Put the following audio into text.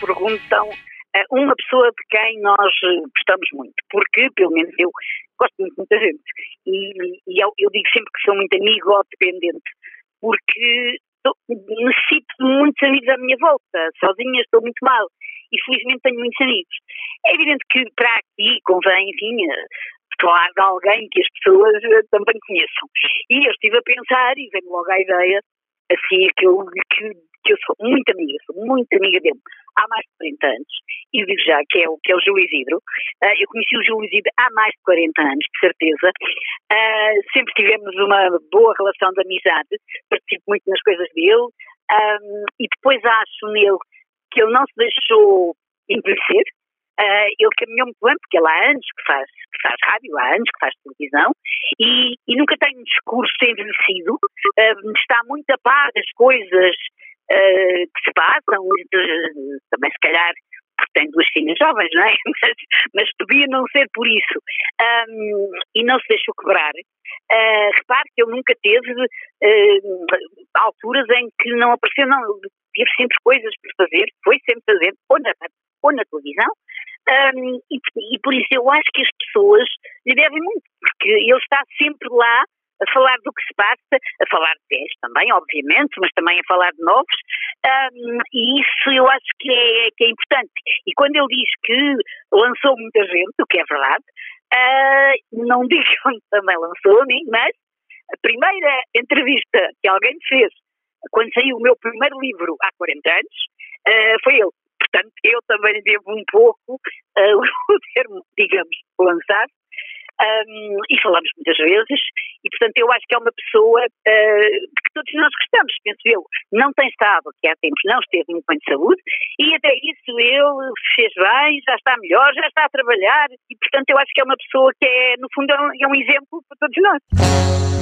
perguntam uh, uma pessoa de quem nós gostamos muito, porque, pelo menos eu, gosto muito de muita gente. E, e eu, eu, digo sempre que sou muito amigo ou dependente, porque necessito de muitos amigos à minha volta. Sozinha estou muito mal. E felizmente tenho muitos amigos. É evidente que para aqui convém, enfim, falar de alguém que as pessoas também conheçam. E eu estive a pensar e veio logo a ideia, assim, que eu, que, que eu sou muito amiga, sou muito amiga dele há mais de 40 anos, e digo já que é o, que é o Júlio Isidro. Uh, eu conheci o Júlio Isidro há mais de 40 anos, de certeza. Uh, sempre tivemos uma boa relação de amizade, participo muito nas coisas dele, um, e depois acho nele que ele não se deixou envelhecer, Uh, ele caminhou muito bem, porque ele há anos que faz, que faz rádio, há anos que faz televisão, e, e nunca tem um discurso envelhecido, uh, está muito a par das coisas uh, que se passam, de, também se calhar porque tem duas filhas jovens, não é? Mas, mas podia não ser por isso. Um, e não se deixou quebrar. Uh, repare que ele nunca teve uh, alturas em que não apareceu, não, teve sempre coisas por fazer, foi sempre fazer, ou na, ou na televisão, um, e, e, por isso eu acho que as pessoas lhe devem muito, porque ele está sempre lá a falar do que se passa, a falar de 10 também, obviamente, mas também a falar de novos, um, e isso eu acho que é, que é importante. E quando ele diz que lançou muita gente, o que é verdade, uh, não digo onde também lançou a mim, mas a primeira entrevista que alguém fez quando saiu o meu primeiro livro há 40 anos, uh, foi ele. Portanto, eu também devo um pouco uh, o termo, digamos, lançar, um, e falamos muitas vezes, e portanto eu acho que é uma pessoa uh, que todos nós gostamos, penso eu. Não tem estado, que há tempos não esteve muito bem de saúde, e até isso ele fez bem, já está melhor, já está a trabalhar, e portanto eu acho que é uma pessoa que é, no fundo, é um, é um exemplo para todos nós.